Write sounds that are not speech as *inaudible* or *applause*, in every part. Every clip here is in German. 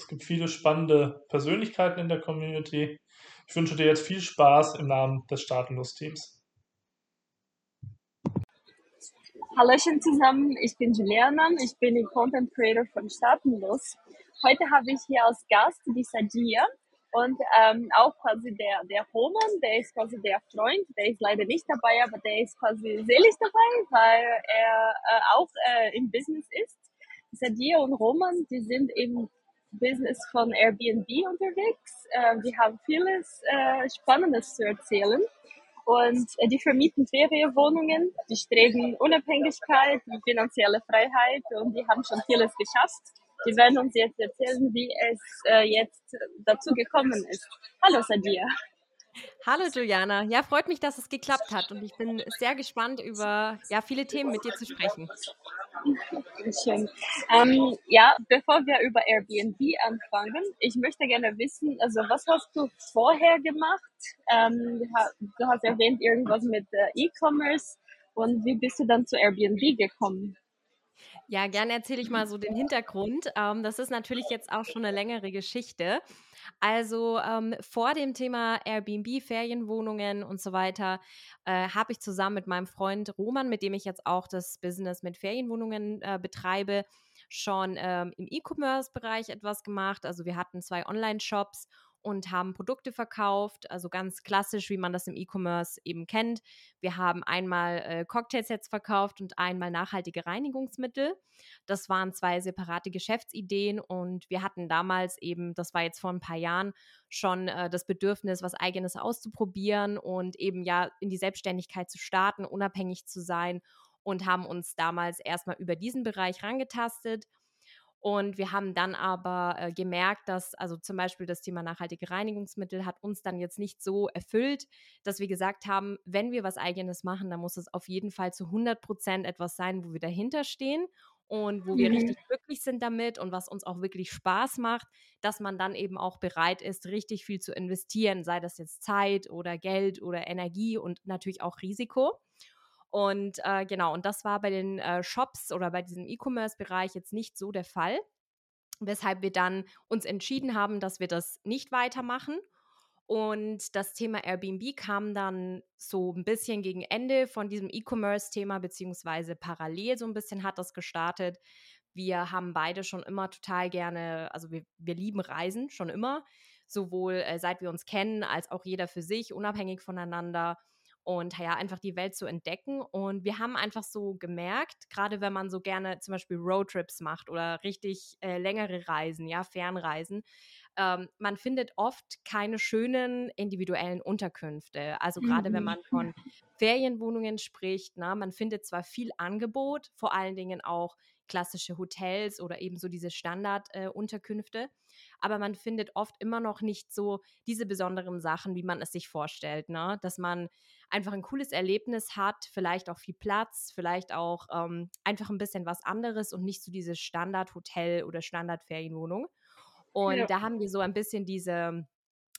Es gibt viele spannende Persönlichkeiten in der Community. Ich wünsche dir jetzt viel Spaß im Namen des Staatenlos-Teams. Hallöchen zusammen, ich bin Juliana, ich bin die Content Creator von Staatenlos. Heute habe ich hier als Gast die Sadia und ähm, auch quasi der, der Roman, der ist quasi der Freund, der ist leider nicht dabei, aber der ist quasi selig dabei, weil er äh, auch äh, im Business ist. Sadia und Roman, die sind im Business von Airbnb unterwegs. Äh, die haben vieles äh, Spannendes zu erzählen. Und äh, die vermieten Ferienwohnungen, die streben Unabhängigkeit, finanzielle Freiheit und die haben schon vieles geschafft. Die werden uns jetzt erzählen, wie es äh, jetzt dazu gekommen ist. Hallo Sadia. Hallo Juliana. Ja, freut mich, dass es geklappt hat und ich bin sehr gespannt über ja, viele Themen mit dir zu sprechen. Schön. Ähm, ja, bevor wir über Airbnb anfangen, ich möchte gerne wissen, also was hast du vorher gemacht? Ähm, du hast erwähnt irgendwas mit äh, E-Commerce und wie bist du dann zu Airbnb gekommen? Ja, gerne erzähle ich mal so den Hintergrund. Ähm, das ist natürlich jetzt auch schon eine längere Geschichte. Also ähm, vor dem Thema Airbnb, Ferienwohnungen und so weiter, äh, habe ich zusammen mit meinem Freund Roman, mit dem ich jetzt auch das Business mit Ferienwohnungen äh, betreibe, schon ähm, im E-Commerce-Bereich etwas gemacht. Also wir hatten zwei Online-Shops und haben Produkte verkauft, also ganz klassisch, wie man das im E-Commerce eben kennt. Wir haben einmal äh, Cocktailsets verkauft und einmal nachhaltige Reinigungsmittel. Das waren zwei separate Geschäftsideen und wir hatten damals eben, das war jetzt vor ein paar Jahren, schon äh, das Bedürfnis, was eigenes auszuprobieren und eben ja in die Selbstständigkeit zu starten, unabhängig zu sein und haben uns damals erstmal über diesen Bereich rangetastet und wir haben dann aber äh, gemerkt, dass also zum Beispiel das Thema nachhaltige Reinigungsmittel hat uns dann jetzt nicht so erfüllt, dass wir gesagt haben, wenn wir was eigenes machen, dann muss es auf jeden Fall zu 100 Prozent etwas sein, wo wir dahinter stehen und wo wir mhm. richtig glücklich sind damit und was uns auch wirklich Spaß macht, dass man dann eben auch bereit ist, richtig viel zu investieren, sei das jetzt Zeit oder Geld oder Energie und natürlich auch Risiko. Und äh, genau, und das war bei den äh, Shops oder bei diesem E-Commerce-Bereich jetzt nicht so der Fall, weshalb wir dann uns entschieden haben, dass wir das nicht weitermachen. Und das Thema Airbnb kam dann so ein bisschen gegen Ende von diesem E-Commerce-Thema, beziehungsweise parallel so ein bisschen hat das gestartet. Wir haben beide schon immer total gerne, also wir, wir lieben Reisen schon immer, sowohl äh, seit wir uns kennen, als auch jeder für sich, unabhängig voneinander und ja, einfach die Welt zu entdecken. Und wir haben einfach so gemerkt, gerade wenn man so gerne zum Beispiel Roadtrips macht oder richtig äh, längere Reisen, ja, Fernreisen, ähm, man findet oft keine schönen individuellen Unterkünfte. Also gerade mhm. wenn man von Ferienwohnungen spricht, na, man findet zwar viel Angebot, vor allen Dingen auch klassische Hotels oder eben so diese Standardunterkünfte. Äh, aber man findet oft immer noch nicht so diese besonderen Sachen, wie man es sich vorstellt, ne? Dass man einfach ein cooles Erlebnis hat, vielleicht auch viel Platz, vielleicht auch ähm, einfach ein bisschen was anderes und nicht so diese Standard-Hotel- oder Standard-Ferienwohnung. Und ja. da haben wir so ein bisschen diese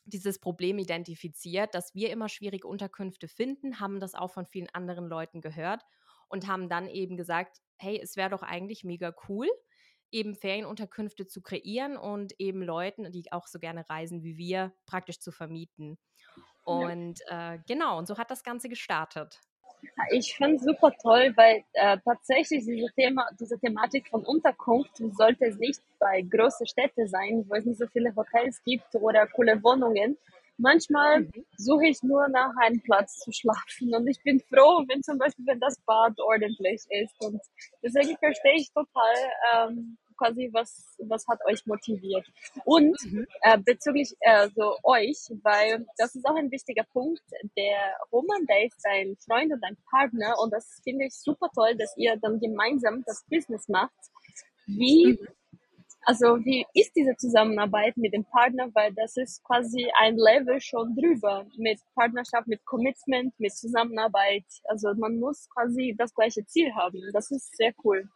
dieses Problem identifiziert, dass wir immer schwierige Unterkünfte finden, haben das auch von vielen anderen Leuten gehört und haben dann eben gesagt, hey, es wäre doch eigentlich mega cool, eben Ferienunterkünfte zu kreieren und eben Leuten, die auch so gerne reisen wie wir, praktisch zu vermieten. Und äh, genau, und so hat das Ganze gestartet. Ich finde es super toll, weil äh, tatsächlich diese, Thema, diese Thematik von Unterkunft sollte es nicht bei großen Städten sein, wo es nicht so viele Hotels gibt oder coole Wohnungen. Manchmal mhm. suche ich nur nach einem Platz zu schlafen und ich bin froh, wenn zum Beispiel, wenn das Bad ordentlich ist und deswegen verstehe ich total ähm, quasi, was, was hat euch motiviert. Und mhm. äh, bezüglich äh, so euch, weil das ist auch ein wichtiger Punkt, der Roman, der ist ein Freund und ein Partner und das finde ich super toll, dass ihr dann gemeinsam das Business macht. Wie mhm Also wie ist diese Zusammenarbeit mit dem Partner? Weil das ist quasi ein Level schon drüber mit Partnerschaft, mit Commitment, mit Zusammenarbeit. Also man muss quasi das gleiche Ziel haben. Das ist sehr cool.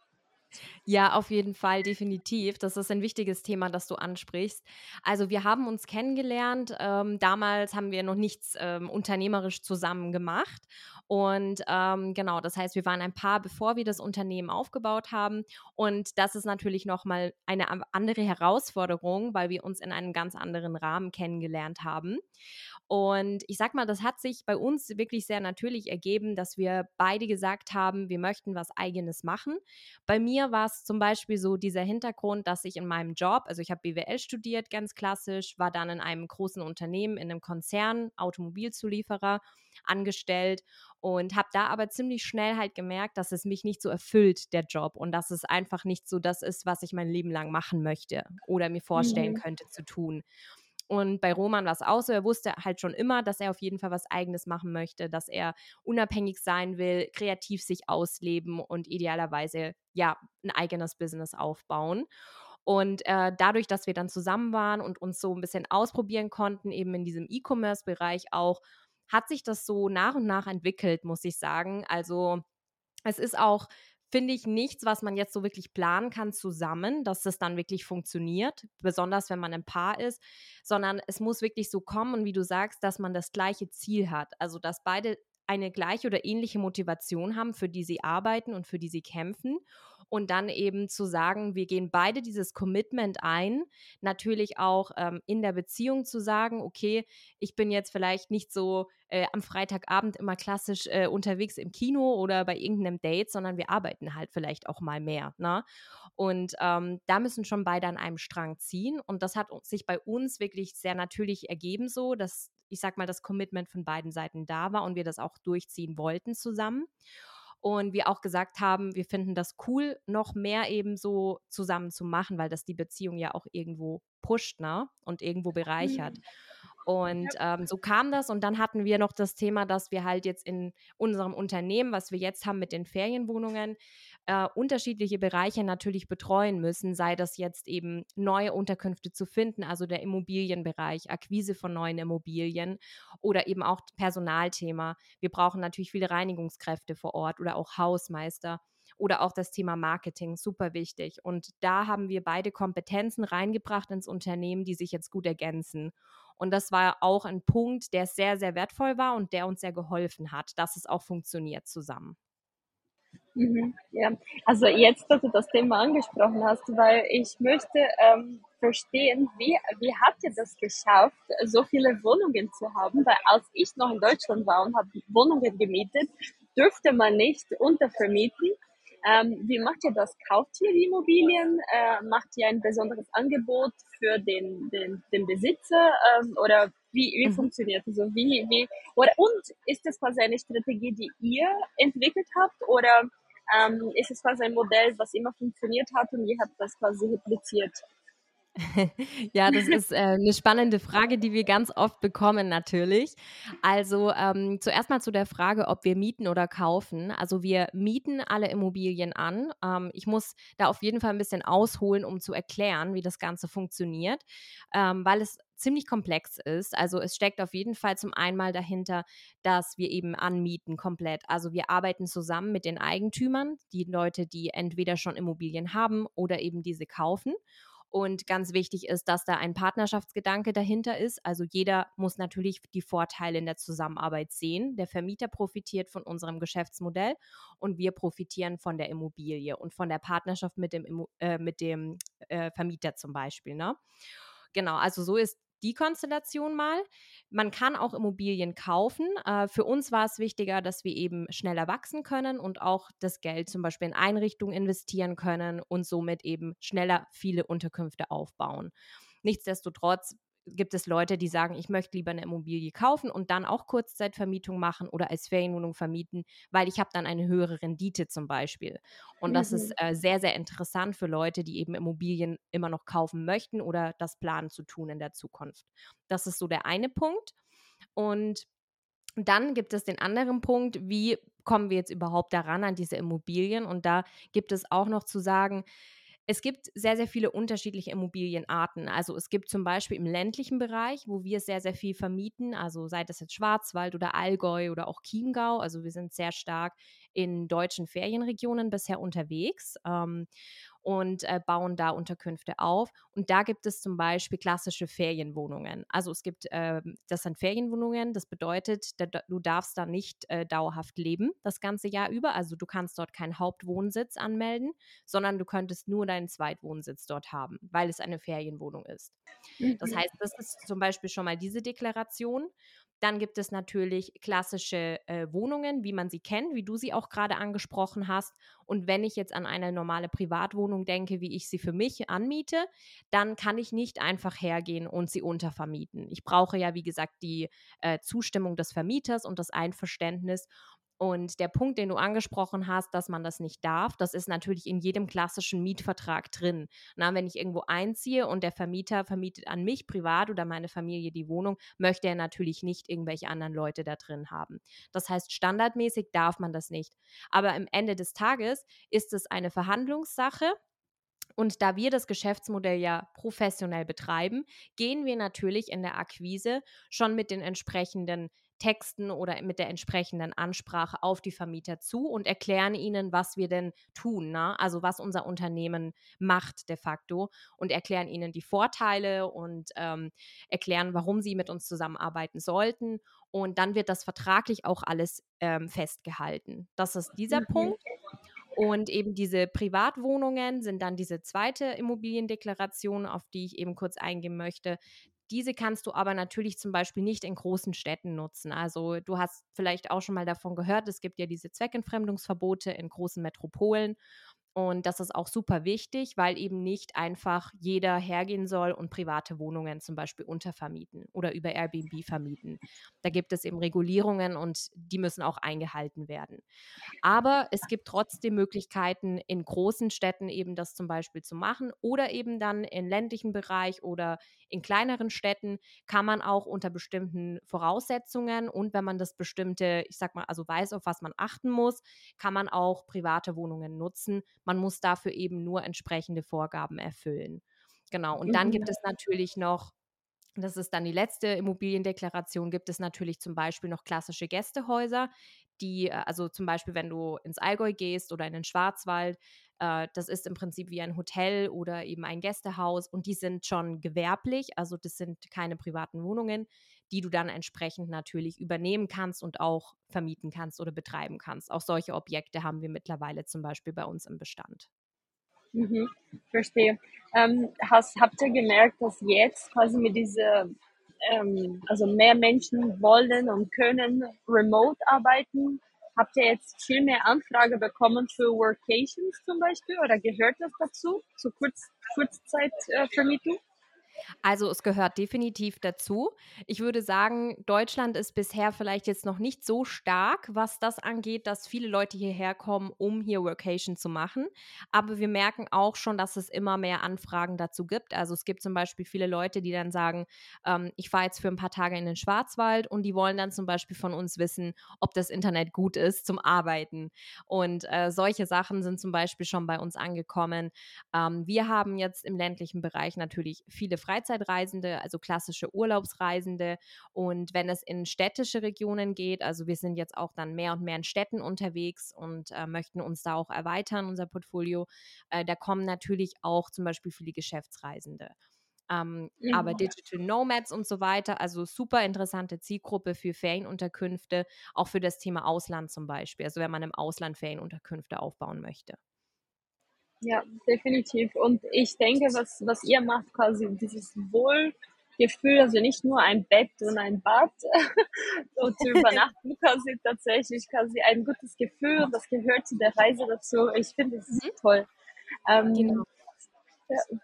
Ja, auf jeden Fall, definitiv. Das ist ein wichtiges Thema, das du ansprichst. Also wir haben uns kennengelernt. Ähm, damals haben wir noch nichts ähm, unternehmerisch zusammen gemacht. Und ähm, genau, das heißt, wir waren ein Paar, bevor wir das Unternehmen aufgebaut haben. Und das ist natürlich nochmal eine andere Herausforderung, weil wir uns in einem ganz anderen Rahmen kennengelernt haben. Und ich sag mal, das hat sich bei uns wirklich sehr natürlich ergeben, dass wir beide gesagt haben, wir möchten was eigenes machen. Bei mir war es zum Beispiel so dieser Hintergrund, dass ich in meinem Job, also ich habe BWL studiert, ganz klassisch, war dann in einem großen Unternehmen, in einem Konzern, Automobilzulieferer angestellt und habe da aber ziemlich schnell halt gemerkt, dass es mich nicht so erfüllt, der Job, und dass es einfach nicht so das ist, was ich mein Leben lang machen möchte oder mir vorstellen mhm. könnte zu tun. Und bei Roman war es auch so, er wusste halt schon immer, dass er auf jeden Fall was Eigenes machen möchte, dass er unabhängig sein will, kreativ sich ausleben und idealerweise ja ein eigenes Business aufbauen. Und äh, dadurch, dass wir dann zusammen waren und uns so ein bisschen ausprobieren konnten, eben in diesem E-Commerce-Bereich auch, hat sich das so nach und nach entwickelt, muss ich sagen. Also es ist auch finde ich nichts, was man jetzt so wirklich planen kann zusammen, dass das dann wirklich funktioniert, besonders wenn man ein Paar ist, sondern es muss wirklich so kommen und wie du sagst, dass man das gleiche Ziel hat, also dass beide eine gleiche oder ähnliche Motivation haben, für die sie arbeiten und für die sie kämpfen und dann eben zu sagen, wir gehen beide dieses Commitment ein, natürlich auch ähm, in der Beziehung zu sagen, okay, ich bin jetzt vielleicht nicht so äh, am Freitagabend immer klassisch äh, unterwegs im Kino oder bei irgendeinem Date, sondern wir arbeiten halt vielleicht auch mal mehr. Ne? Und ähm, da müssen schon beide an einem Strang ziehen. Und das hat sich bei uns wirklich sehr natürlich ergeben, so dass ich sag mal, das Commitment von beiden Seiten da war und wir das auch durchziehen wollten zusammen und wir auch gesagt haben, wir finden das cool, noch mehr eben so zusammen zu machen, weil das die Beziehung ja auch irgendwo pusht ne? und irgendwo bereichert. Mhm. Und ähm, so kam das. Und dann hatten wir noch das Thema, dass wir halt jetzt in unserem Unternehmen, was wir jetzt haben mit den Ferienwohnungen, äh, unterschiedliche Bereiche natürlich betreuen müssen, sei das jetzt eben neue Unterkünfte zu finden, also der Immobilienbereich, Akquise von neuen Immobilien oder eben auch Personalthema. Wir brauchen natürlich viele Reinigungskräfte vor Ort oder auch Hausmeister oder auch das Thema Marketing, super wichtig. Und da haben wir beide Kompetenzen reingebracht ins Unternehmen, die sich jetzt gut ergänzen. Und das war auch ein Punkt, der sehr, sehr wertvoll war und der uns sehr geholfen hat, dass es auch funktioniert zusammen. Mhm, ja, also jetzt, dass du das Thema angesprochen hast, weil ich möchte ähm, verstehen, wie, wie habt ihr das geschafft, so viele Wohnungen zu haben? Weil als ich noch in Deutschland war und habe Wohnungen gemietet, dürfte man nicht untervermieten. Ähm, wie macht ihr das? Kauft ihr die Immobilien? Äh, macht ihr ein besonderes Angebot für den, den, den Besitzer? Ähm, oder wie, wie mhm. funktioniert das? Also wie, wie, oder, und ist das quasi eine Strategie, die ihr entwickelt habt? Oder ähm, ist es quasi ein Modell, was immer funktioniert hat und ihr habt das quasi repliziert? *laughs* ja, das ist äh, eine spannende Frage, die wir ganz oft bekommen natürlich. Also ähm, zuerst mal zu der Frage, ob wir mieten oder kaufen. Also wir mieten alle Immobilien an. Ähm, ich muss da auf jeden Fall ein bisschen ausholen, um zu erklären, wie das Ganze funktioniert, ähm, weil es ziemlich komplex ist. Also es steckt auf jeden Fall zum einen dahinter, dass wir eben anmieten komplett. Also wir arbeiten zusammen mit den Eigentümern, die Leute, die entweder schon Immobilien haben oder eben diese kaufen. Und ganz wichtig ist, dass da ein Partnerschaftsgedanke dahinter ist. Also jeder muss natürlich die Vorteile in der Zusammenarbeit sehen. Der Vermieter profitiert von unserem Geschäftsmodell und wir profitieren von der Immobilie und von der Partnerschaft mit dem, äh, mit dem äh, Vermieter zum Beispiel. Ne? Genau, also so ist die Konstellation mal. Man kann auch Immobilien kaufen. Äh, für uns war es wichtiger, dass wir eben schneller wachsen können und auch das Geld zum Beispiel in Einrichtungen investieren können und somit eben schneller viele Unterkünfte aufbauen. Nichtsdestotrotz gibt es Leute, die sagen, ich möchte lieber eine Immobilie kaufen und dann auch Kurzzeitvermietung machen oder als Ferienwohnung vermieten, weil ich habe dann eine höhere Rendite zum Beispiel. Und mhm. das ist mhm. äh, sehr, sehr interessant für Leute, die eben Immobilien immer noch kaufen möchten oder das planen zu tun in der Zukunft. Das ist so der eine Punkt. Und dann gibt es den anderen Punkt, wie kommen wir jetzt überhaupt daran an diese Immobilien? Und da gibt es auch noch zu sagen, Es gibt sehr, sehr viele unterschiedliche Immobilienarten. Also es gibt zum Beispiel im ländlichen Bereich, wo wir sehr, sehr viel vermieten, also sei das jetzt Schwarzwald oder Allgäu oder auch Chiemgau. Also wir sind sehr stark in deutschen Ferienregionen bisher unterwegs. Ähm, und äh, bauen da Unterkünfte auf. Und da gibt es zum Beispiel klassische Ferienwohnungen. Also es gibt, äh, das sind Ferienwohnungen, das bedeutet, da, du darfst da nicht äh, dauerhaft leben das ganze Jahr über. Also du kannst dort keinen Hauptwohnsitz anmelden, sondern du könntest nur deinen Zweitwohnsitz dort haben, weil es eine Ferienwohnung ist. Das mhm. heißt, das ist zum Beispiel schon mal diese Deklaration. Dann gibt es natürlich klassische äh, Wohnungen, wie man sie kennt, wie du sie auch gerade angesprochen hast. Und wenn ich jetzt an eine normale Privatwohnung denke, wie ich sie für mich anmiete, dann kann ich nicht einfach hergehen und sie untervermieten. Ich brauche ja, wie gesagt, die äh, Zustimmung des Vermieters und das Einverständnis. Und der Punkt, den du angesprochen hast, dass man das nicht darf, das ist natürlich in jedem klassischen Mietvertrag drin. Na, wenn ich irgendwo einziehe und der Vermieter vermietet an mich privat oder meine Familie die Wohnung, möchte er natürlich nicht irgendwelche anderen Leute da drin haben. Das heißt, standardmäßig darf man das nicht. Aber am Ende des Tages ist es eine Verhandlungssache. Und da wir das Geschäftsmodell ja professionell betreiben, gehen wir natürlich in der Akquise schon mit den entsprechenden Texten oder mit der entsprechenden Ansprache auf die Vermieter zu und erklären ihnen, was wir denn tun, ne? also was unser Unternehmen macht de facto und erklären ihnen die Vorteile und ähm, erklären, warum sie mit uns zusammenarbeiten sollten. Und dann wird das vertraglich auch alles ähm, festgehalten. Das ist dieser mhm. Punkt. Und eben diese Privatwohnungen sind dann diese zweite Immobiliendeklaration, auf die ich eben kurz eingehen möchte. Diese kannst du aber natürlich zum Beispiel nicht in großen Städten nutzen. Also du hast vielleicht auch schon mal davon gehört, es gibt ja diese Zweckentfremdungsverbote in großen Metropolen. Und das ist auch super wichtig, weil eben nicht einfach jeder hergehen soll und private Wohnungen zum Beispiel untervermieten oder über Airbnb vermieten. Da gibt es eben Regulierungen und die müssen auch eingehalten werden. Aber es gibt trotzdem Möglichkeiten, in großen Städten eben das zum Beispiel zu machen oder eben dann im ländlichen Bereich oder in kleineren Städten kann man auch unter bestimmten Voraussetzungen und wenn man das bestimmte, ich sag mal, also weiß, auf was man achten muss, kann man auch private Wohnungen nutzen man muss dafür eben nur entsprechende Vorgaben erfüllen. Genau. Und dann gibt mhm. es natürlich noch das ist dann die letzte Immobiliendeklaration, gibt es natürlich zum Beispiel noch klassische Gästehäuser, die, äh, also zum Beispiel, wenn du ins Allgäu gehst oder in den Schwarzwald, äh, das ist im Prinzip wie ein Hotel oder eben ein Gästehaus und die sind schon gewerblich, also das sind keine privaten Wohnungen, die du dann entsprechend natürlich übernehmen kannst und auch vermieten kannst oder betreiben kannst. Auch solche Objekte haben wir mittlerweile zum Beispiel bei uns im Bestand. Mhm, verstehe. Ähm, hast, habt ihr gemerkt, dass jetzt quasi mit dieser, ähm, also mehr Menschen wollen und können remote arbeiten? Habt ihr jetzt viel mehr Anfrage bekommen für Workations zum Beispiel oder gehört das dazu, zur Kurz Kurzzeitvermietung? Äh, also es gehört definitiv dazu. Ich würde sagen, Deutschland ist bisher vielleicht jetzt noch nicht so stark, was das angeht, dass viele Leute hierher kommen, um hier Workation zu machen. Aber wir merken auch schon, dass es immer mehr Anfragen dazu gibt. Also es gibt zum Beispiel viele Leute, die dann sagen, ähm, ich fahre jetzt für ein paar Tage in den Schwarzwald und die wollen dann zum Beispiel von uns wissen, ob das Internet gut ist zum Arbeiten. Und äh, solche Sachen sind zum Beispiel schon bei uns angekommen. Ähm, wir haben jetzt im ländlichen Bereich natürlich viele Freizeitreisende, also klassische Urlaubsreisende. Und wenn es in städtische Regionen geht, also wir sind jetzt auch dann mehr und mehr in Städten unterwegs und äh, möchten uns da auch erweitern, unser Portfolio, äh, da kommen natürlich auch zum Beispiel viele Geschäftsreisende. Ähm, mhm. Aber Digital Nomads und so weiter, also super interessante Zielgruppe für Ferienunterkünfte, auch für das Thema Ausland zum Beispiel, also wenn man im Ausland Ferienunterkünfte aufbauen möchte. Ja, definitiv. Und ich denke, was, was ihr macht, quasi dieses Wohlgefühl, also nicht nur ein Bett und ein Bad *laughs* so zu *laughs* übernachten, quasi tatsächlich quasi ein gutes Gefühl das gehört zu der Reise dazu. Ich finde es mhm. toll. Ähm, genau.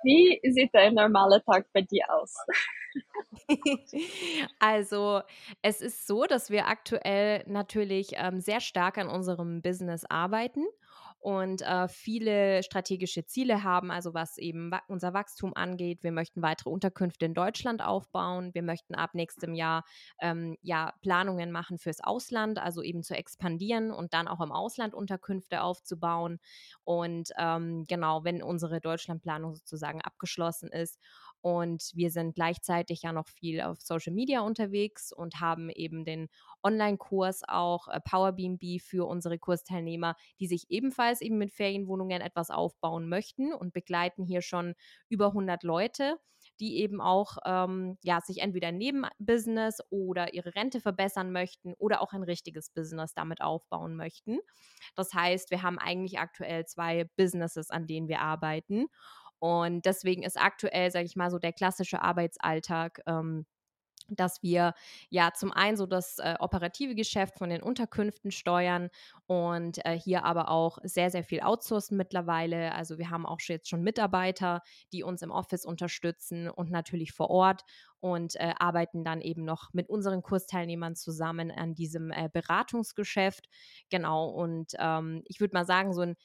Wie sieht ein normaler Tag bei dir aus? *laughs* also, es ist so, dass wir aktuell natürlich ähm, sehr stark an unserem Business arbeiten und äh, viele strategische Ziele haben, also was eben unser Wachstum angeht. Wir möchten weitere Unterkünfte in Deutschland aufbauen. Wir möchten ab nächstem Jahr ähm, ja, Planungen machen fürs Ausland, also eben zu expandieren und dann auch im Ausland Unterkünfte aufzubauen. Und ähm, genau, wenn unsere Deutschlandplanung sozusagen abgeschlossen ist und wir sind gleichzeitig ja noch viel auf Social Media unterwegs und haben eben den Online-Kurs auch äh, Power BNB für unsere Kursteilnehmer, die sich ebenfalls eben mit Ferienwohnungen etwas aufbauen möchten und begleiten hier schon über 100 Leute die eben auch ähm, ja, sich entweder ein Nebenbusiness oder ihre Rente verbessern möchten oder auch ein richtiges Business damit aufbauen möchten. Das heißt, wir haben eigentlich aktuell zwei Businesses, an denen wir arbeiten. Und deswegen ist aktuell, sage ich mal, so der klassische Arbeitsalltag. Ähm, dass wir ja zum einen so das äh, operative Geschäft von den Unterkünften steuern und äh, hier aber auch sehr, sehr viel outsourcen mittlerweile. Also wir haben auch jetzt schon Mitarbeiter, die uns im Office unterstützen und natürlich vor Ort und äh, arbeiten dann eben noch mit unseren Kursteilnehmern zusammen an diesem äh, Beratungsgeschäft. Genau, und ähm, ich würde mal sagen, so ein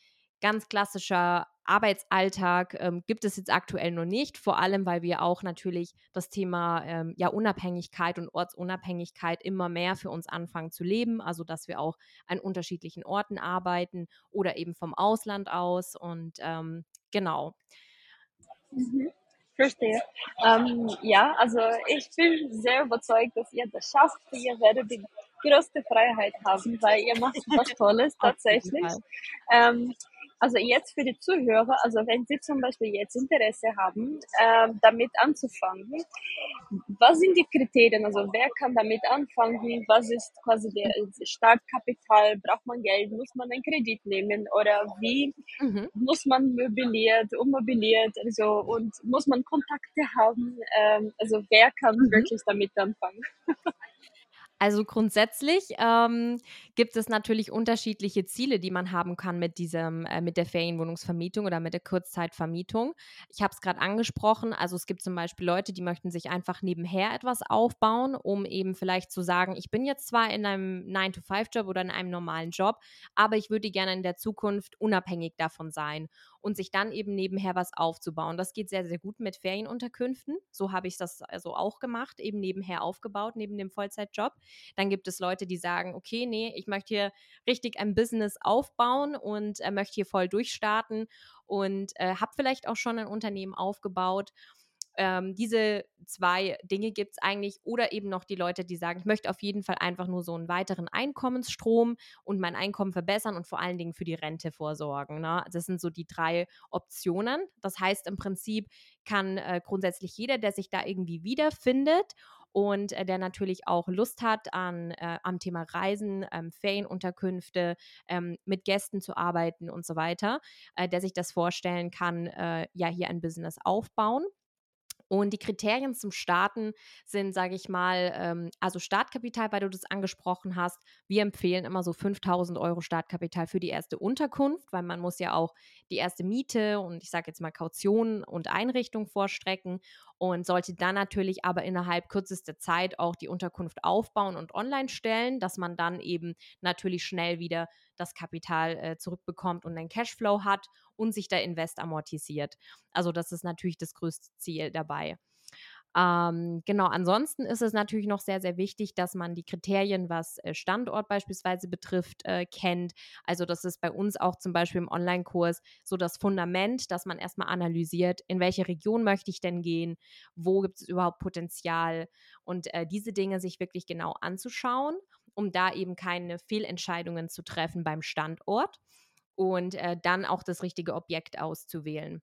ganz klassischer Arbeitsalltag ähm, gibt es jetzt aktuell noch nicht, vor allem weil wir auch natürlich das Thema ähm, ja, Unabhängigkeit und Ortsunabhängigkeit immer mehr für uns anfangen zu leben, also dass wir auch an unterschiedlichen Orten arbeiten oder eben vom Ausland aus und ähm, genau. Mhm. Verstehe. Ähm, ja, also ich bin sehr überzeugt, dass ihr das schafft. Ihr werdet die größte Freiheit haben, weil ihr macht was *laughs* Tolles tatsächlich. Ähm, also jetzt für die Zuhörer, also wenn Sie zum Beispiel jetzt Interesse haben, äh, damit anzufangen, was sind die Kriterien? Also wer kann damit anfangen? Was ist quasi der Startkapital? Braucht man Geld? Muss man einen Kredit nehmen? Oder wie mhm. muss man möbliert, ummobiliert? Also und muss man Kontakte haben? Ähm, also wer kann mhm. wirklich damit anfangen? *laughs* Also grundsätzlich ähm, gibt es natürlich unterschiedliche Ziele, die man haben kann mit diesem, äh, mit der Ferienwohnungsvermietung oder mit der Kurzzeitvermietung. Ich habe es gerade angesprochen. Also es gibt zum Beispiel Leute, die möchten sich einfach nebenher etwas aufbauen, um eben vielleicht zu sagen, ich bin jetzt zwar in einem 9-to-5-Job oder in einem normalen Job, aber ich würde gerne in der Zukunft unabhängig davon sein und sich dann eben nebenher was aufzubauen. Das geht sehr, sehr gut mit Ferienunterkünften. So habe ich das also auch gemacht, eben nebenher aufgebaut, neben dem Vollzeitjob. Dann gibt es Leute, die sagen, okay, nee, ich möchte hier richtig ein Business aufbauen und äh, möchte hier voll durchstarten und äh, habe vielleicht auch schon ein Unternehmen aufgebaut ähm, diese zwei Dinge gibt es eigentlich. Oder eben noch die Leute, die sagen, ich möchte auf jeden Fall einfach nur so einen weiteren Einkommensstrom und mein Einkommen verbessern und vor allen Dingen für die Rente vorsorgen. Ne? Das sind so die drei Optionen. Das heißt, im Prinzip kann äh, grundsätzlich jeder, der sich da irgendwie wiederfindet und äh, der natürlich auch Lust hat an äh, am Thema Reisen, ähm, Ferienunterkünfte, ähm, mit Gästen zu arbeiten und so weiter, äh, der sich das vorstellen kann, äh, ja hier ein Business aufbauen. Und die Kriterien zum Starten sind, sage ich mal, ähm, also Startkapital, weil du das angesprochen hast. Wir empfehlen immer so 5000 Euro Startkapital für die erste Unterkunft, weil man muss ja auch die erste Miete und ich sage jetzt mal Kaution und Einrichtung vorstrecken und sollte dann natürlich aber innerhalb kürzester Zeit auch die Unterkunft aufbauen und online stellen, dass man dann eben natürlich schnell wieder das Kapital äh, zurückbekommt und einen Cashflow hat und sich der Invest amortisiert. Also das ist natürlich das größte Ziel dabei. Ähm, genau, ansonsten ist es natürlich noch sehr, sehr wichtig, dass man die Kriterien, was äh, Standort beispielsweise betrifft, äh, kennt. Also das ist bei uns auch zum Beispiel im Online-Kurs so das Fundament, dass man erstmal analysiert, in welche Region möchte ich denn gehen, wo gibt es überhaupt Potenzial und äh, diese Dinge sich wirklich genau anzuschauen, um da eben keine Fehlentscheidungen zu treffen beim Standort und äh, dann auch das richtige Objekt auszuwählen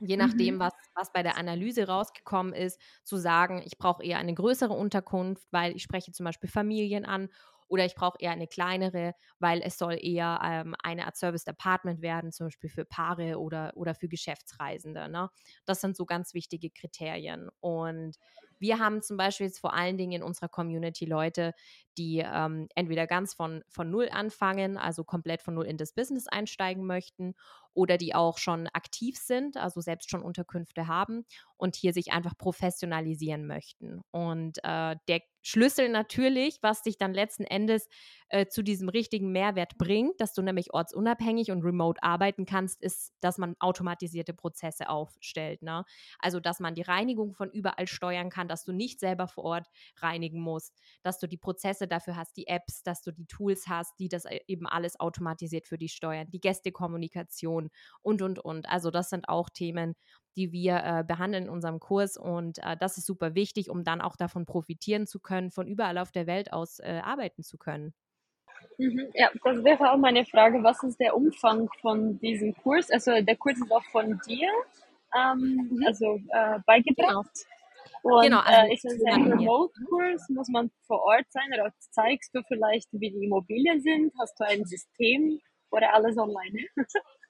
je nachdem, mhm. was, was bei der Analyse rausgekommen ist, zu sagen, ich brauche eher eine größere Unterkunft, weil ich spreche zum Beispiel Familien an oder ich brauche eher eine kleinere, weil es soll eher ähm, eine Art Service Apartment werden, zum Beispiel für Paare oder, oder für Geschäftsreisende. Ne? Das sind so ganz wichtige Kriterien. Und Wir haben zum Beispiel jetzt vor allen Dingen in unserer Community Leute, die ähm, entweder ganz von, von Null anfangen, also komplett von Null in das Business einsteigen möchten, oder die auch schon aktiv sind, also selbst schon Unterkünfte haben und hier sich einfach professionalisieren möchten. Und äh, der Schlüssel natürlich, was dich dann letzten Endes äh, zu diesem richtigen Mehrwert bringt, dass du nämlich ortsunabhängig und remote arbeiten kannst, ist, dass man automatisierte Prozesse aufstellt. Ne? Also, dass man die Reinigung von überall steuern kann, dass du nicht selber vor Ort reinigen musst, dass du die Prozesse dafür hast, die Apps, dass du die Tools hast, die das äh, eben alles automatisiert für dich steuern, die Gästekommunikation und, und, und. Also, das sind auch Themen, die wir äh, behandeln in unserem Kurs. Und äh, das ist super wichtig, um dann auch davon profitieren zu können, von überall auf der Welt aus äh, arbeiten zu können. Mhm, ja, das wäre auch meine Frage. Was ist der Umfang von diesem Kurs? Also der Kurs ist auch von dir ähm, mhm. also, äh, beigebracht. Genau. Und genau, also, äh, ist es ein Remote-Kurs? Muss man vor Ort sein? Oder zeigst du vielleicht, wie die Immobilien sind? Hast du ein System oder alles online? *laughs*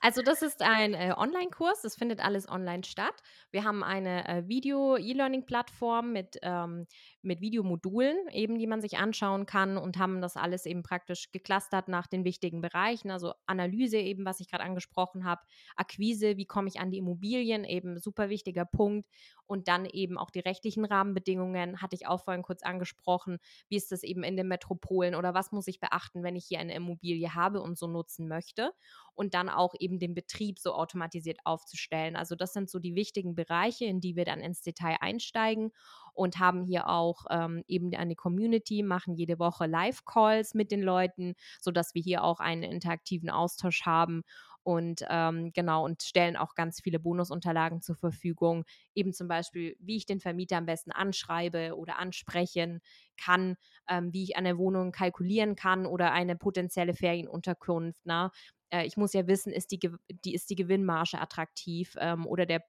Also das ist ein äh, Online-Kurs, das findet alles online statt. Wir haben eine äh, Video-E-Learning-Plattform mit, ähm, mit Videomodulen, eben die man sich anschauen kann und haben das alles eben praktisch geclustert nach den wichtigen Bereichen, also Analyse eben, was ich gerade angesprochen habe, Akquise, wie komme ich an die Immobilien, eben super wichtiger Punkt. Und dann eben auch die rechtlichen Rahmenbedingungen, hatte ich auch vorhin kurz angesprochen, wie ist das eben in den Metropolen oder was muss ich beachten, wenn ich hier eine Immobilie habe und so nutzen möchte? Und dann auch eben den Betrieb so automatisiert aufzustellen. Also das sind so die wichtigen Bereiche, in die wir dann ins Detail einsteigen und haben hier auch ähm, eben eine Community, machen jede Woche Live-Calls mit den Leuten, sodass wir hier auch einen interaktiven Austausch haben und ähm, genau und stellen auch ganz viele Bonusunterlagen zur Verfügung, eben zum Beispiel, wie ich den Vermieter am besten anschreibe oder ansprechen kann, ähm, wie ich eine Wohnung kalkulieren kann oder eine potenzielle Ferienunterkunft. Na? Äh, ich muss ja wissen, ist die, die, ist die Gewinnmarge attraktiv ähm, oder der,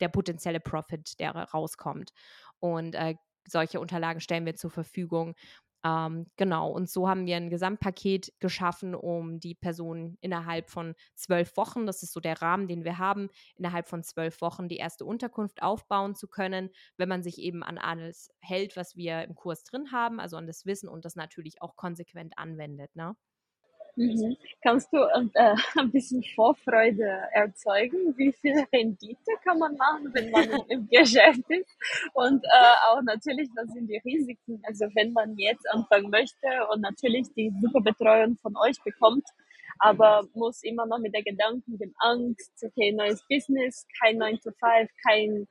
der potenzielle Profit, der rauskommt. Und äh, solche Unterlagen stellen wir zur Verfügung. Ähm, genau, und so haben wir ein Gesamtpaket geschaffen, um die Person innerhalb von zwölf Wochen, das ist so der Rahmen, den wir haben, innerhalb von zwölf Wochen die erste Unterkunft aufbauen zu können, wenn man sich eben an alles hält, was wir im Kurs drin haben, also an das Wissen und das natürlich auch konsequent anwendet. Ne? Mhm. Kannst du äh, *laughs* ein bisschen Vorfreude erzeugen? Wie viel Rendite kann man machen, wenn man *laughs* im Geschäft ist? Und äh, auch natürlich, was sind die Risiken? Also wenn man jetzt anfangen möchte und natürlich die Superbetreuung von euch bekommt, aber muss immer noch mit der Gedanken, dem Angst, okay, neues Business, kein 9 to 5, kein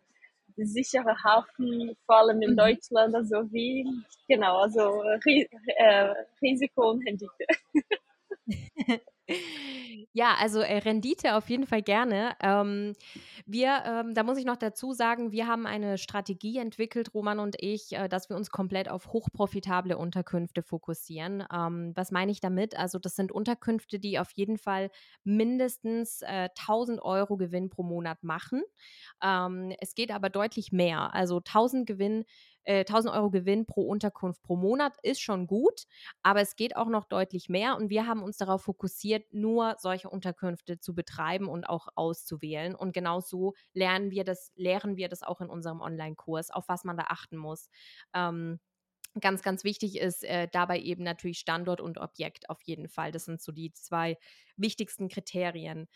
sicherer Hafen, vor allem in mhm. Deutschland, also wie, genau, also äh, Risiko und Rendite. *laughs* *laughs* Ja, also äh, Rendite auf jeden Fall gerne. Ähm, wir, ähm, da muss ich noch dazu sagen, wir haben eine Strategie entwickelt, Roman und ich, äh, dass wir uns komplett auf hochprofitable Unterkünfte fokussieren. Ähm, was meine ich damit? Also das sind Unterkünfte, die auf jeden Fall mindestens äh, 1000 Euro Gewinn pro Monat machen. Ähm, es geht aber deutlich mehr. Also 1000 Gewinn äh, 1000 Euro Gewinn pro Unterkunft pro Monat ist schon gut, aber es geht auch noch deutlich mehr und wir haben uns darauf fokussiert, nur solche Unterkünfte zu betreiben und auch auszuwählen. Und genau so lernen wir das, lehren wir das auch in unserem Online-Kurs, auf was man da achten muss. Ähm, ganz, ganz wichtig ist äh, dabei eben natürlich Standort und Objekt auf jeden Fall. Das sind so die zwei wichtigsten Kriterien.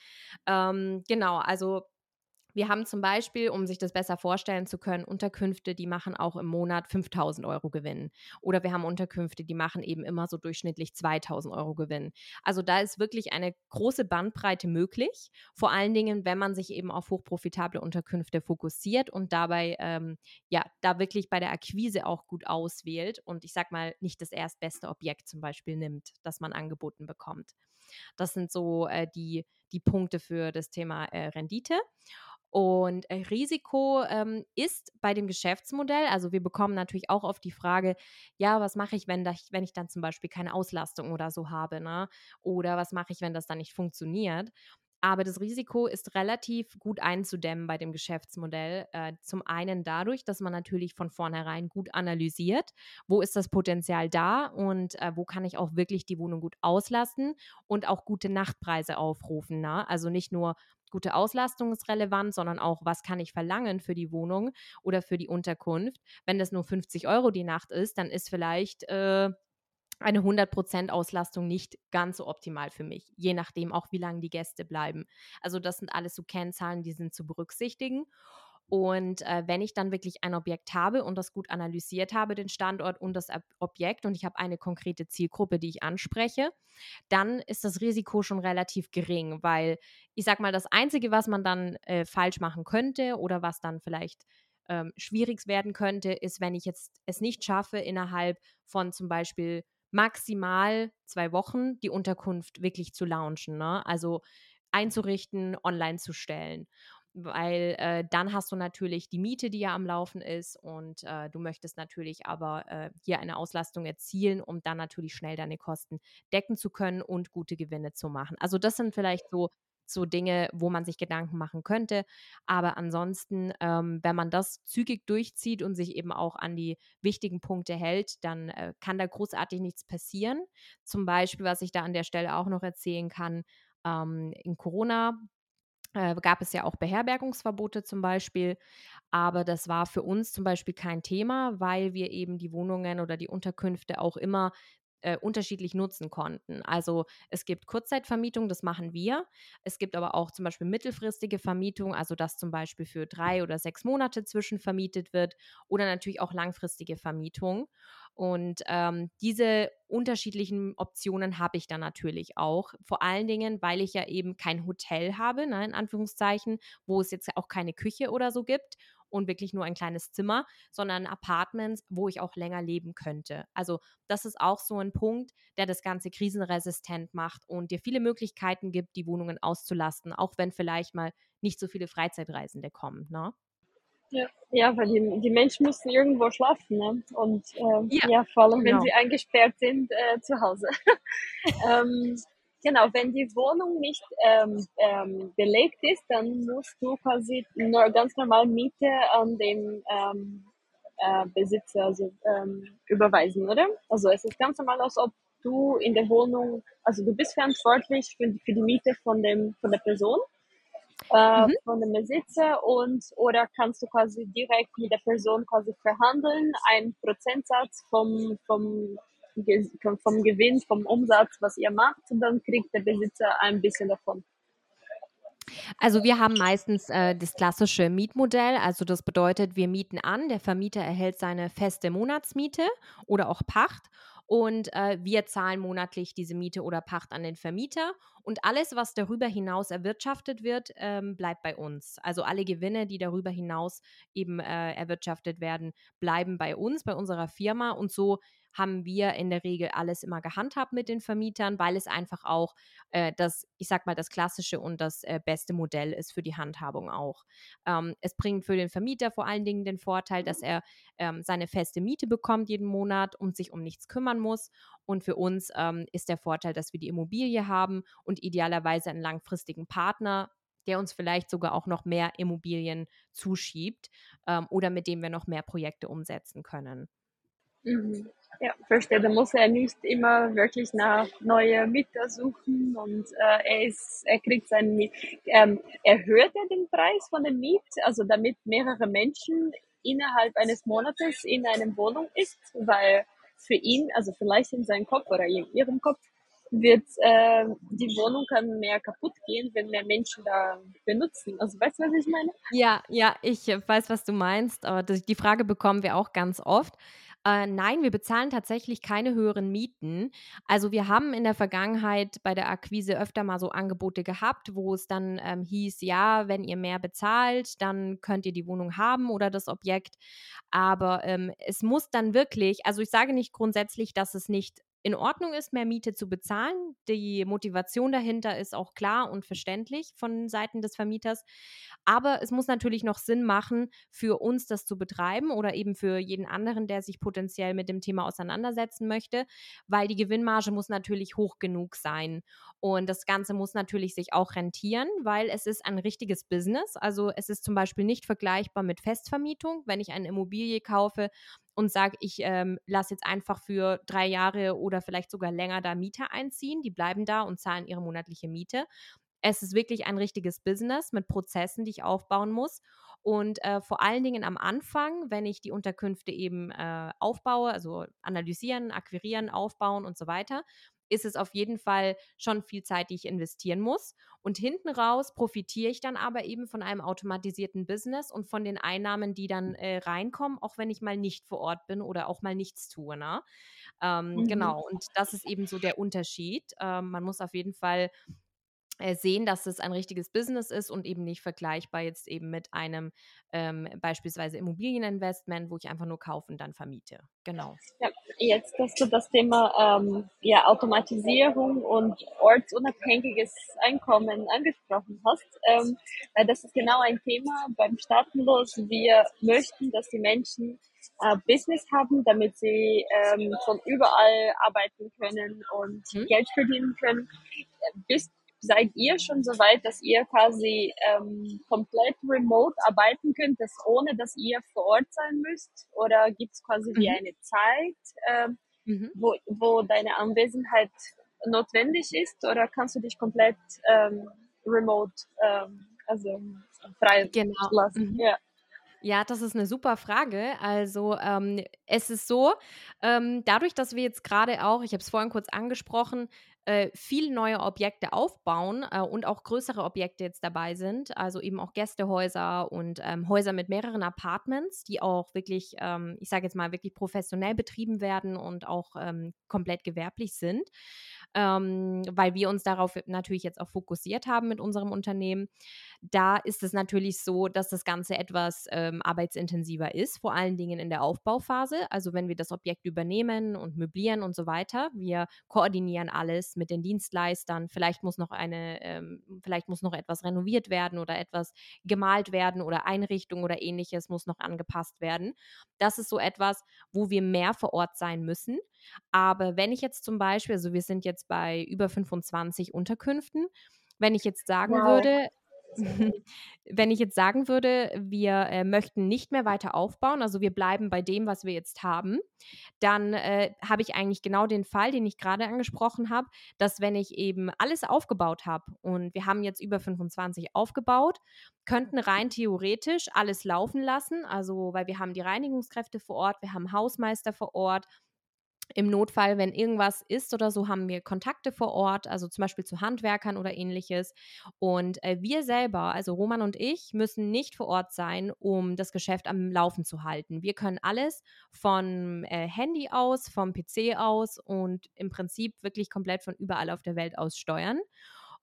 Ähm, genau, also wir haben zum Beispiel, um sich das besser vorstellen zu können, Unterkünfte, die machen auch im Monat 5000 Euro Gewinn. Oder wir haben Unterkünfte, die machen eben immer so durchschnittlich 2000 Euro Gewinn. Also da ist wirklich eine große Bandbreite möglich. Vor allen Dingen, wenn man sich eben auf hochprofitable Unterkünfte fokussiert und dabei, ähm, ja, da wirklich bei der Akquise auch gut auswählt und ich sag mal, nicht das erstbeste Objekt zum Beispiel nimmt, das man angeboten bekommt. Das sind so äh, die, die Punkte für das Thema äh, Rendite. Und äh, Risiko ähm, ist bei dem Geschäftsmodell, also wir bekommen natürlich auch oft die Frage, ja, was mache ich, wenn, das, wenn ich dann zum Beispiel keine Auslastung oder so habe, ne? Oder was mache ich, wenn das dann nicht funktioniert? Aber das Risiko ist relativ gut einzudämmen bei dem Geschäftsmodell. Äh, zum einen dadurch, dass man natürlich von vornherein gut analysiert, wo ist das Potenzial da und äh, wo kann ich auch wirklich die Wohnung gut auslasten und auch gute Nachtpreise aufrufen. Na? Ne? Also nicht nur gute Auslastung ist relevant, sondern auch, was kann ich verlangen für die Wohnung oder für die Unterkunft. Wenn das nur 50 Euro die Nacht ist, dann ist vielleicht äh, eine 100% Auslastung nicht ganz so optimal für mich, je nachdem auch, wie lange die Gäste bleiben. Also das sind alles so Kennzahlen, die sind zu berücksichtigen. Und äh, wenn ich dann wirklich ein Objekt habe und das gut analysiert habe, den Standort und das Objekt, und ich habe eine konkrete Zielgruppe, die ich anspreche, dann ist das Risiko schon relativ gering, weil ich sage mal, das Einzige, was man dann äh, falsch machen könnte oder was dann vielleicht ähm, schwierig werden könnte, ist, wenn ich jetzt es nicht schaffe, innerhalb von zum Beispiel maximal zwei Wochen die Unterkunft wirklich zu launchen. Ne? Also einzurichten, online zu stellen. Weil äh, dann hast du natürlich die Miete, die ja am Laufen ist und äh, du möchtest natürlich aber äh, hier eine Auslastung erzielen, um dann natürlich schnell deine Kosten decken zu können und gute Gewinne zu machen. Also das sind vielleicht so so Dinge, wo man sich Gedanken machen könnte. Aber ansonsten, ähm, wenn man das zügig durchzieht und sich eben auch an die wichtigen Punkte hält, dann äh, kann da großartig nichts passieren. Zum Beispiel, was ich da an der Stelle auch noch erzählen kann, ähm, in Corona äh, gab es ja auch Beherbergungsverbote zum Beispiel. Aber das war für uns zum Beispiel kein Thema, weil wir eben die Wohnungen oder die Unterkünfte auch immer äh, unterschiedlich nutzen konnten. Also es gibt Kurzzeitvermietung, das machen wir. Es gibt aber auch zum Beispiel mittelfristige Vermietung, also dass zum Beispiel für drei oder sechs Monate zwischenvermietet wird oder natürlich auch langfristige Vermietung. Und ähm, diese unterschiedlichen Optionen habe ich dann natürlich auch. Vor allen Dingen, weil ich ja eben kein Hotel habe, ne, in Anführungszeichen, wo es jetzt auch keine Küche oder so gibt und wirklich nur ein kleines Zimmer, sondern Apartments, wo ich auch länger leben könnte. Also das ist auch so ein Punkt, der das Ganze krisenresistent macht und dir viele Möglichkeiten gibt, die Wohnungen auszulasten, auch wenn vielleicht mal nicht so viele Freizeitreisende kommen. Ne? Ja, ja weil die, die Menschen müssen irgendwo schlafen. Ne? Und äh, ja, ja, vor allem, genau. wenn sie eingesperrt sind äh, zu Hause. *laughs* ähm, Genau, wenn die Wohnung nicht ähm, ähm, belegt ist, dann musst du quasi nur ganz normal Miete an den ähm, äh, Besitzer also, ähm, überweisen, oder? Also es ist ganz normal, als ob du in der Wohnung, also du bist verantwortlich für, für die Miete von dem von der Person, äh, mhm. von dem Besitzer und oder kannst du quasi direkt mit der Person quasi verhandeln, einen Prozentsatz vom vom vom Gewinn, vom Umsatz, was ihr macht, und dann kriegt der Besitzer ein bisschen davon. Also wir haben meistens äh, das klassische Mietmodell. Also das bedeutet, wir mieten an, der Vermieter erhält seine feste Monatsmiete oder auch Pacht und äh, wir zahlen monatlich diese Miete oder Pacht an den Vermieter und alles, was darüber hinaus erwirtschaftet wird, ähm, bleibt bei uns. Also alle Gewinne, die darüber hinaus eben äh, erwirtschaftet werden, bleiben bei uns, bei unserer Firma und so haben wir in der Regel alles immer gehandhabt mit den Vermietern, weil es einfach auch äh, das, ich sag mal, das klassische und das äh, beste Modell ist für die Handhabung auch. Ähm, es bringt für den Vermieter vor allen Dingen den Vorteil, dass er ähm, seine feste Miete bekommt jeden Monat und sich um nichts kümmern muss. Und für uns ähm, ist der Vorteil, dass wir die Immobilie haben und idealerweise einen langfristigen Partner, der uns vielleicht sogar auch noch mehr Immobilien zuschiebt ähm, oder mit dem wir noch mehr Projekte umsetzen können. Mhm. Ja, verstehe. Da muss er nicht immer wirklich nach neue Mieter suchen und äh, er ist, er kriegt seinen Miet. Ähm, erhöht er den Preis von der Miet, also damit mehrere Menschen innerhalb eines Monates in einer Wohnung ist, weil für ihn, also vielleicht in seinem Kopf oder in ihrem Kopf, wird äh, die Wohnung kann mehr kaputt gehen, wenn mehr Menschen da benutzen. Also weißt du, was ich meine? Ja, ja, ich weiß, was du meinst, aber die Frage bekommen wir auch ganz oft. Äh, nein, wir bezahlen tatsächlich keine höheren Mieten. Also wir haben in der Vergangenheit bei der Akquise öfter mal so Angebote gehabt, wo es dann ähm, hieß, ja, wenn ihr mehr bezahlt, dann könnt ihr die Wohnung haben oder das Objekt. Aber ähm, es muss dann wirklich, also ich sage nicht grundsätzlich, dass es nicht in Ordnung ist, mehr Miete zu bezahlen. Die Motivation dahinter ist auch klar und verständlich von Seiten des Vermieters. Aber es muss natürlich noch Sinn machen, für uns das zu betreiben oder eben für jeden anderen, der sich potenziell mit dem Thema auseinandersetzen möchte, weil die Gewinnmarge muss natürlich hoch genug sein. Und das Ganze muss natürlich sich auch rentieren, weil es ist ein richtiges Business. Also es ist zum Beispiel nicht vergleichbar mit Festvermietung. Wenn ich eine Immobilie kaufe und sage, ich ähm, lasse jetzt einfach für drei Jahre oder vielleicht sogar länger da Mieter einziehen, die bleiben da und zahlen ihre monatliche Miete. Es ist wirklich ein richtiges Business mit Prozessen, die ich aufbauen muss. Und äh, vor allen Dingen am Anfang, wenn ich die Unterkünfte eben äh, aufbaue, also analysieren, akquirieren, aufbauen und so weiter, ist es auf jeden Fall schon viel Zeit, die ich investieren muss. Und hinten raus profitiere ich dann aber eben von einem automatisierten Business und von den Einnahmen, die dann äh, reinkommen, auch wenn ich mal nicht vor Ort bin oder auch mal nichts tue. Ne? Ähm, mhm. Genau, und das ist eben so der Unterschied. Ähm, man muss auf jeden Fall sehen, dass es ein richtiges Business ist und eben nicht vergleichbar jetzt eben mit einem ähm, beispielsweise Immobilieninvestment, wo ich einfach nur kaufe und dann vermiete. Genau. Ja, jetzt, dass du das Thema ähm, ja, Automatisierung und ortsunabhängiges Einkommen angesprochen hast, ähm, das ist genau ein Thema beim Staatenlos. Wir möchten, dass die Menschen äh, Business haben, damit sie ähm, von überall arbeiten können und hm. Geld verdienen können. Bist seid ihr schon so weit, dass ihr quasi ähm, komplett remote arbeiten könnt, dass ohne dass ihr vor Ort sein müsst? Oder gibt es quasi mhm. wie eine Zeit, ähm, mhm. wo, wo deine Anwesenheit notwendig ist? Oder kannst du dich komplett ähm, remote, ähm, also frei genau. lassen? Mhm. Ja. Ja, das ist eine super Frage. Also, ähm, es ist so, ähm, dadurch, dass wir jetzt gerade auch, ich habe es vorhin kurz angesprochen, äh, viele neue Objekte aufbauen äh, und auch größere Objekte jetzt dabei sind, also eben auch Gästehäuser und ähm, Häuser mit mehreren Apartments, die auch wirklich, ähm, ich sage jetzt mal, wirklich professionell betrieben werden und auch ähm, komplett gewerblich sind, ähm, weil wir uns darauf natürlich jetzt auch fokussiert haben mit unserem Unternehmen. Da ist es natürlich so, dass das Ganze etwas ähm, arbeitsintensiver ist, vor allen Dingen in der Aufbauphase. Also wenn wir das Objekt übernehmen und möblieren und so weiter, wir koordinieren alles mit den Dienstleistern. Vielleicht muss noch eine, ähm, vielleicht muss noch etwas renoviert werden oder etwas gemalt werden oder Einrichtung oder ähnliches muss noch angepasst werden. Das ist so etwas, wo wir mehr vor Ort sein müssen. Aber wenn ich jetzt zum Beispiel, also wir sind jetzt bei über 25 Unterkünften, wenn ich jetzt sagen wow. würde, *laughs* Wenn ich jetzt sagen würde, wir äh, möchten nicht mehr weiter aufbauen, also wir bleiben bei dem, was wir jetzt haben, dann äh, habe ich eigentlich genau den Fall, den ich gerade angesprochen habe, dass wenn ich eben alles aufgebaut habe und wir haben jetzt über 25 aufgebaut, könnten rein theoretisch alles laufen lassen, also weil wir haben die Reinigungskräfte vor Ort, wir haben Hausmeister vor Ort, im Notfall, wenn irgendwas ist oder so, haben wir Kontakte vor Ort, also zum Beispiel zu Handwerkern oder ähnliches. Und äh, wir selber, also Roman und ich, müssen nicht vor Ort sein, um das Geschäft am Laufen zu halten. Wir können alles von äh, Handy aus, vom PC aus und im Prinzip wirklich komplett von überall auf der Welt aus steuern.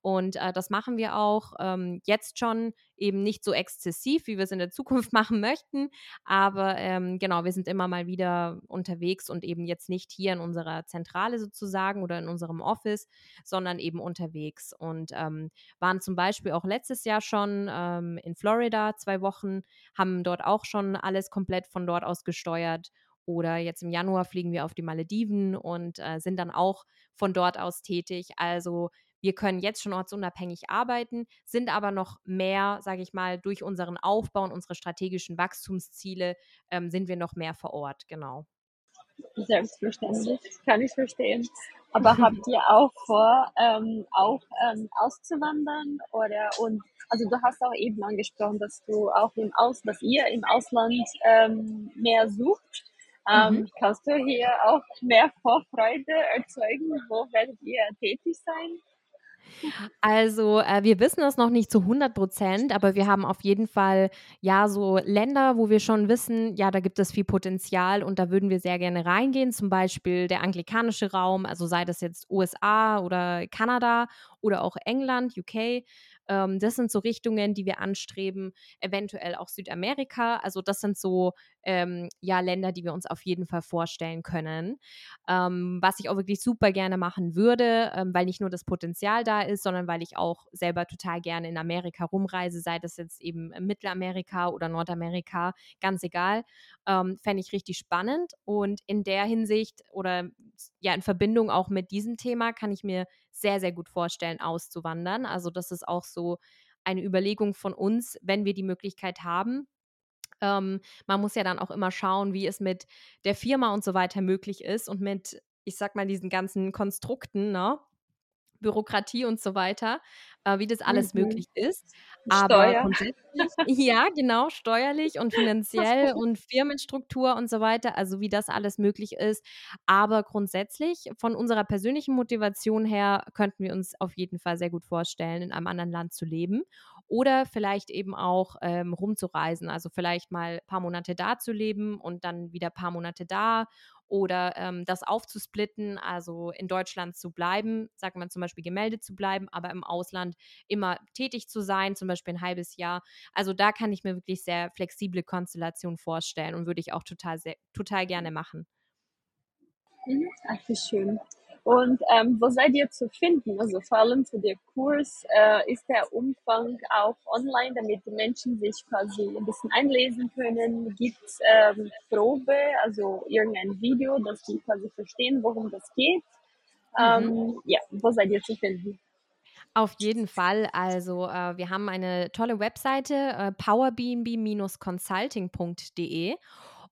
Und äh, das machen wir auch ähm, jetzt schon eben nicht so exzessiv, wie wir es in der Zukunft *laughs* machen möchten. Aber ähm, genau, wir sind immer mal wieder unterwegs und eben jetzt nicht hier in unserer Zentrale sozusagen oder in unserem Office, sondern eben unterwegs. Und ähm, waren zum Beispiel auch letztes Jahr schon ähm, in Florida zwei Wochen, haben dort auch schon alles komplett von dort aus gesteuert. Oder jetzt im Januar fliegen wir auf die Malediven und äh, sind dann auch von dort aus tätig. Also wir können jetzt schon ortsunabhängig arbeiten, sind aber noch mehr, sage ich mal, durch unseren Aufbau und unsere strategischen Wachstumsziele ähm, sind wir noch mehr vor Ort, genau. Selbstverständlich, kann ich verstehen. Aber *laughs* habt ihr auch vor, ähm, auch ähm, auszuwandern oder und also du hast auch eben angesprochen, dass du auch im Aus, dass ihr im Ausland ähm, mehr sucht. Ähm, mhm. Kannst du hier auch mehr Vorfreude erzeugen? Wo werdet ihr tätig sein? Also, äh, wir wissen das noch nicht zu 100 Prozent, aber wir haben auf jeden Fall ja so Länder, wo wir schon wissen, ja, da gibt es viel Potenzial und da würden wir sehr gerne reingehen. Zum Beispiel der anglikanische Raum, also sei das jetzt USA oder Kanada oder auch England, UK. Ähm, das sind so Richtungen, die wir anstreben, eventuell auch Südamerika. Also das sind so ähm, ja, Länder, die wir uns auf jeden Fall vorstellen können. Ähm, was ich auch wirklich super gerne machen würde, ähm, weil nicht nur das Potenzial da ist, sondern weil ich auch selber total gerne in Amerika rumreise, sei das jetzt eben Mittelamerika oder Nordamerika, ganz egal. Ähm, Fände ich richtig spannend. Und in der Hinsicht oder ja, in Verbindung auch mit diesem Thema kann ich mir sehr, sehr gut vorstellen, auszuwandern. Also, das ist auch so eine Überlegung von uns, wenn wir die Möglichkeit haben. Ähm, man muss ja dann auch immer schauen, wie es mit der Firma und so weiter möglich ist und mit, ich sag mal, diesen ganzen Konstrukten, ne? Bürokratie und so weiter, äh, wie das alles mhm. möglich ist. Aber *laughs* ja, genau, steuerlich und finanziell und Firmenstruktur und so weiter, also wie das alles möglich ist. Aber grundsätzlich von unserer persönlichen Motivation her könnten wir uns auf jeden Fall sehr gut vorstellen, in einem anderen Land zu leben oder vielleicht eben auch ähm, rumzureisen. Also vielleicht mal ein paar Monate da zu leben und dann wieder ein paar Monate da oder ähm, das aufzusplitten, also in Deutschland zu bleiben, sagt man zum Beispiel gemeldet zu bleiben, aber im Ausland immer tätig zu sein, zum Beispiel ein halbes Jahr. Also da kann ich mir wirklich sehr flexible Konstellationen vorstellen und würde ich auch total, sehr, total gerne machen. Mhm. Ach, wie schön. Und ähm, wo seid ihr zu finden? Also vor allem für den Kurs äh, ist der Umfang auch online, damit die Menschen sich quasi ein bisschen einlesen können. Gibt es ähm, Probe, also irgendein Video, dass die quasi verstehen, worum das geht? Mhm. Ähm, ja, wo seid ihr zu finden? Auf jeden Fall. Also äh, wir haben eine tolle Webseite, äh, powerbnb-consulting.de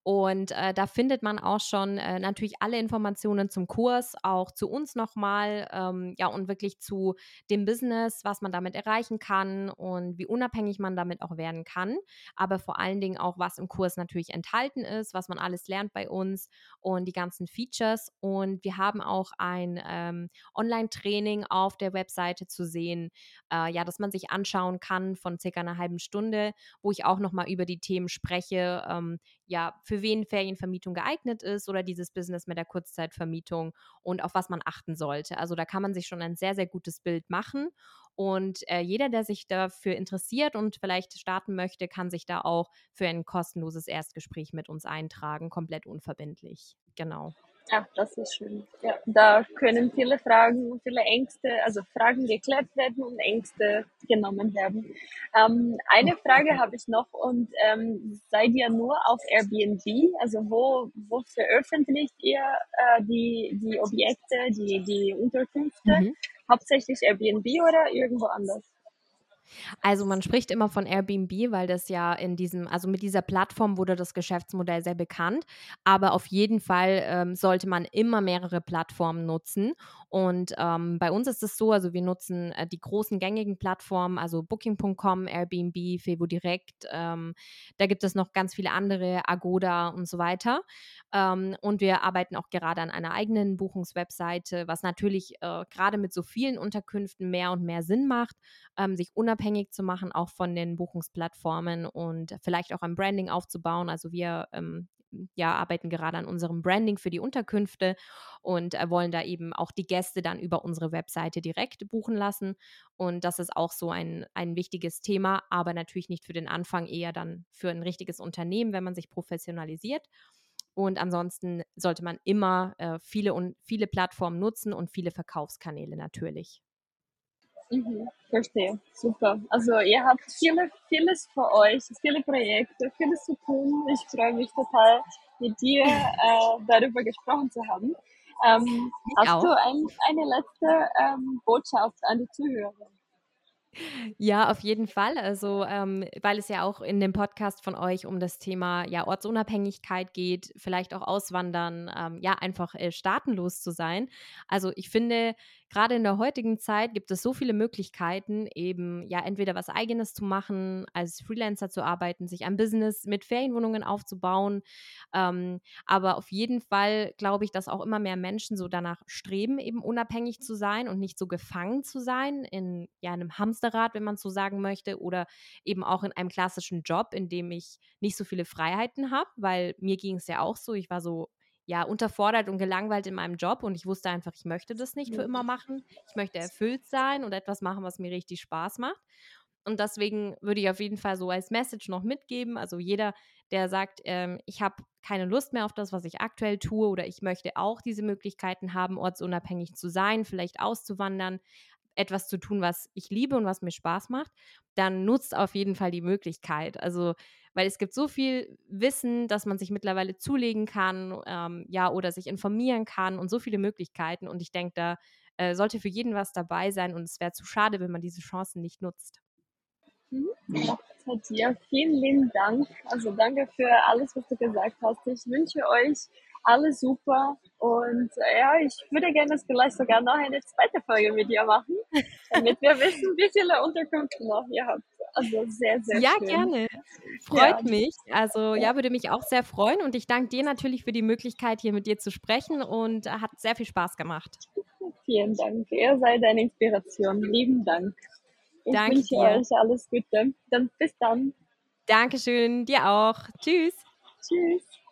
und äh, da findet man auch schon äh, natürlich alle Informationen zum Kurs, auch zu uns nochmal, ähm, ja, und wirklich zu dem Business, was man damit erreichen kann und wie unabhängig man damit auch werden kann. Aber vor allen Dingen auch, was im Kurs natürlich enthalten ist, was man alles lernt bei uns und die ganzen Features. Und wir haben auch ein ähm, Online-Training auf der Webseite zu sehen, äh, ja, dass man sich anschauen kann von circa einer halben Stunde, wo ich auch nochmal über die Themen spreche, ähm, ja, für wen Ferienvermietung geeignet ist oder dieses Business mit der Kurzzeitvermietung und auf was man achten sollte. Also da kann man sich schon ein sehr, sehr gutes Bild machen. Und äh, jeder, der sich dafür interessiert und vielleicht starten möchte, kann sich da auch für ein kostenloses Erstgespräch mit uns eintragen, komplett unverbindlich. Genau. Ja, das ist schön. Ja, da können viele Fragen, viele Ängste, also Fragen geklärt werden und Ängste genommen werden. Ähm, eine Frage habe ich noch und ähm, seid ihr nur auf Airbnb? Also wo, wo veröffentlicht ihr äh, die, die Objekte, die, die Unterkünfte? Mhm. Hauptsächlich Airbnb oder irgendwo anders? Also man spricht immer von Airbnb, weil das ja in diesem, also mit dieser Plattform wurde das Geschäftsmodell sehr bekannt. Aber auf jeden Fall ähm, sollte man immer mehrere Plattformen nutzen. Und ähm, bei uns ist es so, also wir nutzen äh, die großen gängigen Plattformen, also Booking.com, Airbnb, Fevo Direct. Ähm, da gibt es noch ganz viele andere, Agoda und so weiter. Ähm, und wir arbeiten auch gerade an einer eigenen Buchungswebseite, was natürlich äh, gerade mit so vielen Unterkünften mehr und mehr Sinn macht, ähm, sich unabhängig zu machen, auch von den Buchungsplattformen und vielleicht auch ein Branding aufzubauen. Also wir ähm, ja, arbeiten gerade an unserem Branding für die Unterkünfte und äh, wollen da eben auch die Gäste dann über unsere Webseite direkt buchen lassen. Und das ist auch so ein, ein wichtiges Thema, aber natürlich nicht für den Anfang, eher dann für ein richtiges Unternehmen, wenn man sich professionalisiert. Und ansonsten sollte man immer äh, viele viele Plattformen nutzen und viele Verkaufskanäle natürlich. Mhm, verstehe, super. Also ihr habt viele, vieles für euch, viele Projekte, vieles zu tun. Ich freue mich total, mit dir äh, darüber gesprochen zu haben. Ähm, hast auch. du ein, eine letzte ähm, Botschaft an die Zuhörer? Ja, auf jeden Fall. Also, ähm, weil es ja auch in dem Podcast von euch um das Thema ja Ortsunabhängigkeit geht, vielleicht auch Auswandern, ähm, ja einfach äh, staatenlos zu sein. Also ich finde, gerade in der heutigen Zeit gibt es so viele Möglichkeiten, eben ja entweder was Eigenes zu machen, als Freelancer zu arbeiten, sich ein Business mit Ferienwohnungen aufzubauen. Ähm, aber auf jeden Fall glaube ich, dass auch immer mehr Menschen so danach streben, eben unabhängig zu sein und nicht so gefangen zu sein in ja einem Hamsterrad, wenn man so sagen möchte, oder eben auch in einem klassischen Job, in dem ich nicht so viele Freiheiten habe, weil mir ging es ja auch so, ich war so ja, unterfordert und gelangweilt in meinem Job und ich wusste einfach, ich möchte das nicht für immer machen. Ich möchte erfüllt sein und etwas machen, was mir richtig Spaß macht. Und deswegen würde ich auf jeden Fall so als Message noch mitgeben. Also jeder, der sagt, ähm, ich habe keine Lust mehr auf das, was ich aktuell tue oder ich möchte auch diese Möglichkeiten haben, ortsunabhängig zu sein, vielleicht auszuwandern, etwas zu tun, was ich liebe und was mir Spaß macht, dann nutzt auf jeden Fall die Möglichkeit. Also, weil es gibt so viel Wissen, dass man sich mittlerweile zulegen kann, ähm, ja, oder sich informieren kann und so viele Möglichkeiten. Und ich denke, da äh, sollte für jeden was dabei sein und es wäre zu schade, wenn man diese Chancen nicht nutzt. Mhm. Ja, vielen lieben Dank. Also danke für alles, was du gesagt hast. Ich wünsche euch alles super und äh, ja, ich würde gerne vielleicht sogar noch eine zweite Folge mit dir machen, *laughs* damit wir wissen, wie viele Unterkünfte noch ihr habt. Also sehr, sehr ja, schön. Ja, gerne. Freut ja. mich. Also ja, würde mich auch sehr freuen und ich danke dir natürlich für die Möglichkeit, hier mit dir zu sprechen und hat sehr viel Spaß gemacht. *laughs* Vielen Dank. Ihr seid eine Inspiration. Lieben Dank. Ich Danke wünsche dir. euch alles Gute. Dann bis dann. Dankeschön, dir auch. Tschüss. Tschüss.